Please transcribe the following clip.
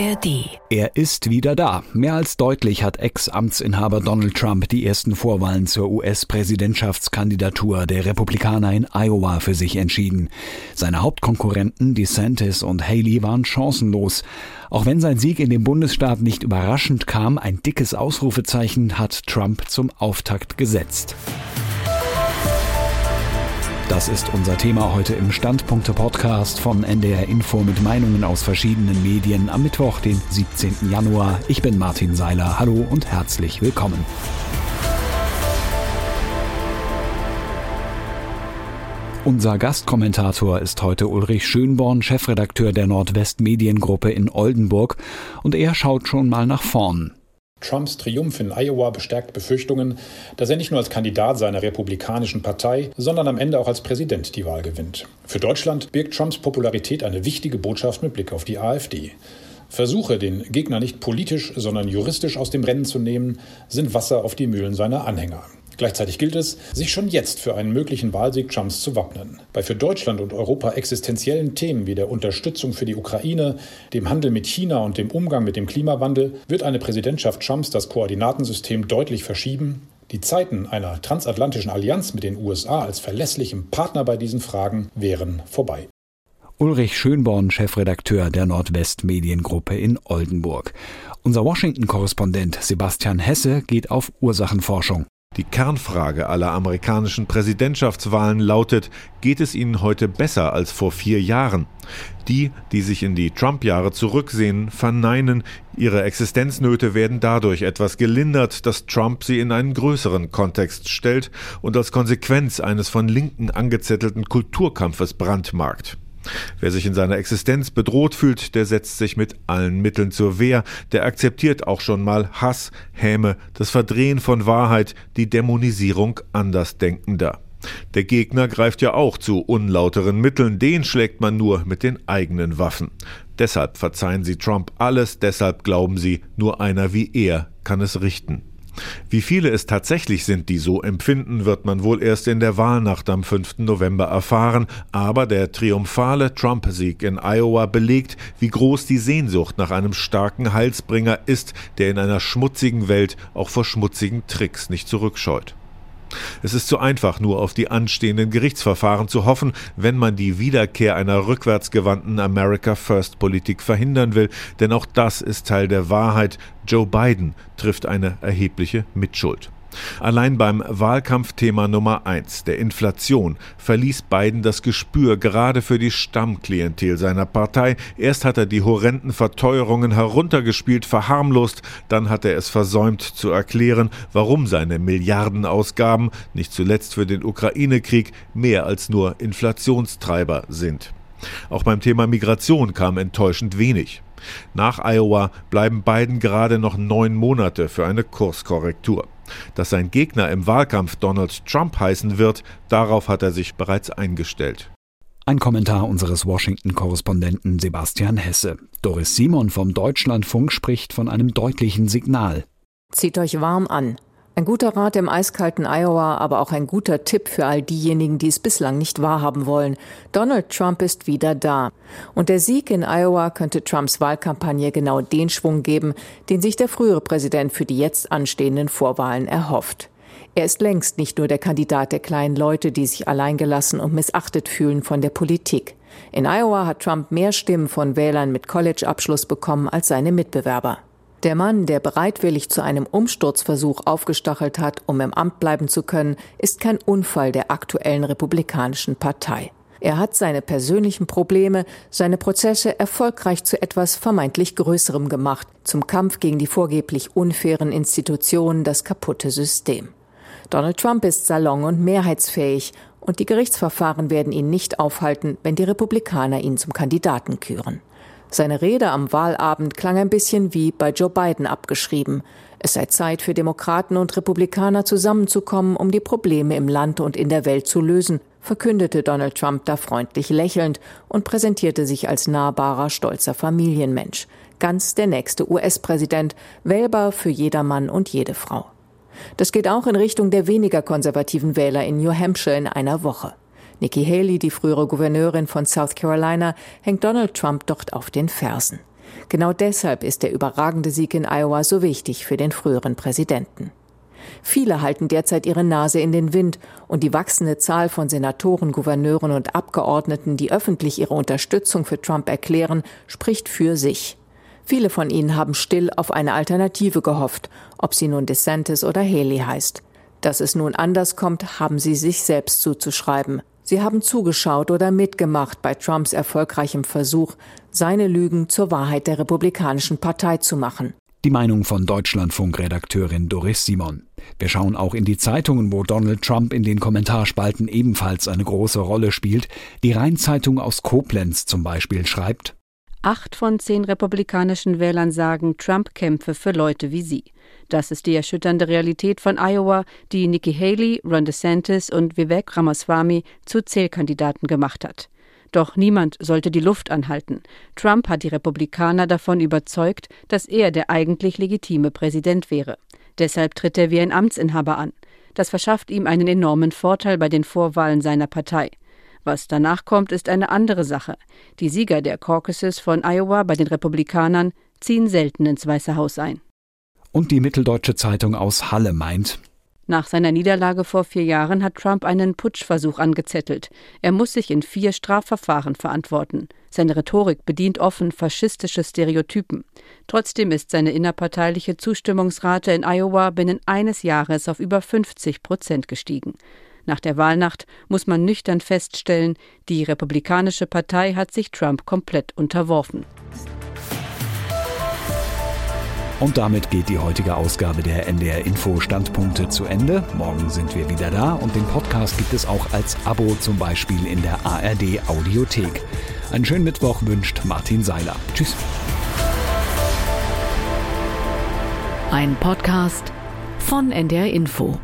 ARD. Er ist wieder da. Mehr als deutlich hat Ex-Amtsinhaber Donald Trump die ersten Vorwahlen zur US-Präsidentschaftskandidatur der Republikaner in Iowa für sich entschieden. Seine Hauptkonkurrenten DeSantis und Haley waren chancenlos. Auch wenn sein Sieg in dem Bundesstaat nicht überraschend kam, ein dickes Ausrufezeichen hat Trump zum Auftakt gesetzt. Das ist unser Thema heute im Standpunkte-Podcast von NDR Info mit Meinungen aus verschiedenen Medien am Mittwoch, den 17. Januar. Ich bin Martin Seiler. Hallo und herzlich willkommen. Unser Gastkommentator ist heute Ulrich Schönborn, Chefredakteur der Nordwest-Mediengruppe in Oldenburg, und er schaut schon mal nach vorn. Trumps Triumph in Iowa bestärkt Befürchtungen, dass er nicht nur als Kandidat seiner republikanischen Partei, sondern am Ende auch als Präsident die Wahl gewinnt. Für Deutschland birgt Trumps Popularität eine wichtige Botschaft mit Blick auf die AfD. Versuche, den Gegner nicht politisch, sondern juristisch aus dem Rennen zu nehmen, sind Wasser auf die Mühlen seiner Anhänger. Gleichzeitig gilt es, sich schon jetzt für einen möglichen Wahlsieg Trumps zu wappnen. Bei für Deutschland und Europa existenziellen Themen wie der Unterstützung für die Ukraine, dem Handel mit China und dem Umgang mit dem Klimawandel wird eine Präsidentschaft Trumps das Koordinatensystem deutlich verschieben. Die Zeiten einer transatlantischen Allianz mit den USA als verlässlichem Partner bei diesen Fragen wären vorbei. Ulrich Schönborn, Chefredakteur der Nordwest-Mediengruppe in Oldenburg. Unser Washington-Korrespondent Sebastian Hesse geht auf Ursachenforschung. Die Kernfrage aller amerikanischen Präsidentschaftswahlen lautet, geht es ihnen heute besser als vor vier Jahren? Die, die sich in die Trump-Jahre zurücksehen, verneinen, ihre Existenznöte werden dadurch etwas gelindert, dass Trump sie in einen größeren Kontext stellt und als Konsequenz eines von Linken angezettelten Kulturkampfes brandmarkt. Wer sich in seiner Existenz bedroht fühlt, der setzt sich mit allen Mitteln zur Wehr, der akzeptiert auch schon mal Hass, Häme, das Verdrehen von Wahrheit, die Dämonisierung Andersdenkender. Der Gegner greift ja auch zu unlauteren Mitteln, den schlägt man nur mit den eigenen Waffen. Deshalb verzeihen sie Trump alles, deshalb glauben sie, nur einer wie er kann es richten. Wie viele es tatsächlich sind, die so empfinden, wird man wohl erst in der Wahlnacht am 5. November erfahren, aber der triumphale Trump-Sieg in Iowa belegt, wie groß die Sehnsucht nach einem starken Heilsbringer ist, der in einer schmutzigen Welt auch vor schmutzigen Tricks nicht zurückscheut. Es ist zu einfach, nur auf die anstehenden Gerichtsverfahren zu hoffen, wenn man die Wiederkehr einer rückwärtsgewandten America First Politik verhindern will, denn auch das ist Teil der Wahrheit. Joe Biden trifft eine erhebliche Mitschuld. Allein beim Wahlkampfthema Nummer eins, der Inflation, verließ Biden das Gespür gerade für die Stammklientel seiner Partei. Erst hat er die horrenden Verteuerungen heruntergespielt, verharmlost, dann hat er es versäumt zu erklären, warum seine Milliardenausgaben, nicht zuletzt für den Ukraine-Krieg, mehr als nur Inflationstreiber sind. Auch beim Thema Migration kam enttäuschend wenig. Nach Iowa bleiben Biden gerade noch neun Monate für eine Kurskorrektur. Dass sein Gegner im Wahlkampf Donald Trump heißen wird, darauf hat er sich bereits eingestellt. Ein Kommentar unseres Washington-Korrespondenten Sebastian Hesse. Doris Simon vom Deutschlandfunk spricht von einem deutlichen Signal. Zieht euch warm an. Ein guter Rat im eiskalten Iowa, aber auch ein guter Tipp für all diejenigen, die es bislang nicht wahrhaben wollen. Donald Trump ist wieder da. Und der Sieg in Iowa könnte Trumps Wahlkampagne genau den Schwung geben, den sich der frühere Präsident für die jetzt anstehenden Vorwahlen erhofft. Er ist längst nicht nur der Kandidat der kleinen Leute, die sich alleingelassen und missachtet fühlen von der Politik. In Iowa hat Trump mehr Stimmen von Wählern mit College-Abschluss bekommen als seine Mitbewerber. Der Mann, der bereitwillig zu einem Umsturzversuch aufgestachelt hat, um im Amt bleiben zu können, ist kein Unfall der aktuellen Republikanischen Partei. Er hat seine persönlichen Probleme, seine Prozesse erfolgreich zu etwas vermeintlich Größerem gemacht, zum Kampf gegen die vorgeblich unfairen Institutionen, das kaputte System. Donald Trump ist salon- und mehrheitsfähig, und die Gerichtsverfahren werden ihn nicht aufhalten, wenn die Republikaner ihn zum Kandidaten küren. Seine Rede am Wahlabend klang ein bisschen wie bei Joe Biden abgeschrieben. Es sei Zeit für Demokraten und Republikaner zusammenzukommen, um die Probleme im Land und in der Welt zu lösen, verkündete Donald Trump da freundlich lächelnd und präsentierte sich als nahbarer, stolzer Familienmensch. Ganz der nächste US-Präsident, wählbar für jedermann und jede Frau. Das geht auch in Richtung der weniger konservativen Wähler in New Hampshire in einer Woche. Nikki Haley, die frühere Gouverneurin von South Carolina, hängt Donald Trump dort auf den Fersen. Genau deshalb ist der überragende Sieg in Iowa so wichtig für den früheren Präsidenten. Viele halten derzeit ihre Nase in den Wind und die wachsende Zahl von Senatoren, Gouverneuren und Abgeordneten, die öffentlich ihre Unterstützung für Trump erklären, spricht für sich. Viele von ihnen haben still auf eine Alternative gehofft, ob sie nun DeSantis oder Haley heißt. Dass es nun anders kommt, haben sie sich selbst zuzuschreiben. Sie haben zugeschaut oder mitgemacht bei Trumps erfolgreichem Versuch, seine Lügen zur Wahrheit der Republikanischen Partei zu machen. Die Meinung von Deutschlandfunk-Redakteurin Doris Simon. Wir schauen auch in die Zeitungen, wo Donald Trump in den Kommentarspalten ebenfalls eine große Rolle spielt. Die Rheinzeitung aus Koblenz zum Beispiel schreibt, Acht von zehn republikanischen Wählern sagen, Trump kämpfe für Leute wie sie. Das ist die erschütternde Realität von Iowa, die Nikki Haley, Ron DeSantis und Vivek Ramaswamy zu Zählkandidaten gemacht hat. Doch niemand sollte die Luft anhalten. Trump hat die Republikaner davon überzeugt, dass er der eigentlich legitime Präsident wäre. Deshalb tritt er wie ein Amtsinhaber an. Das verschafft ihm einen enormen Vorteil bei den Vorwahlen seiner Partei. Was danach kommt, ist eine andere Sache. Die Sieger der Caucuses von Iowa bei den Republikanern ziehen selten ins Weiße Haus ein. Und die Mitteldeutsche Zeitung aus Halle meint, nach seiner Niederlage vor vier Jahren hat Trump einen Putschversuch angezettelt. Er muss sich in vier Strafverfahren verantworten. Seine Rhetorik bedient offen faschistische Stereotypen. Trotzdem ist seine innerparteiliche Zustimmungsrate in Iowa binnen eines Jahres auf über 50 Prozent gestiegen. Nach der Wahlnacht muss man nüchtern feststellen, die Republikanische Partei hat sich Trump komplett unterworfen. Und damit geht die heutige Ausgabe der NDR Info Standpunkte zu Ende. Morgen sind wir wieder da und den Podcast gibt es auch als Abo zum Beispiel in der ARD Audiothek. Einen schönen Mittwoch wünscht Martin Seiler. Tschüss. Ein Podcast von NDR Info.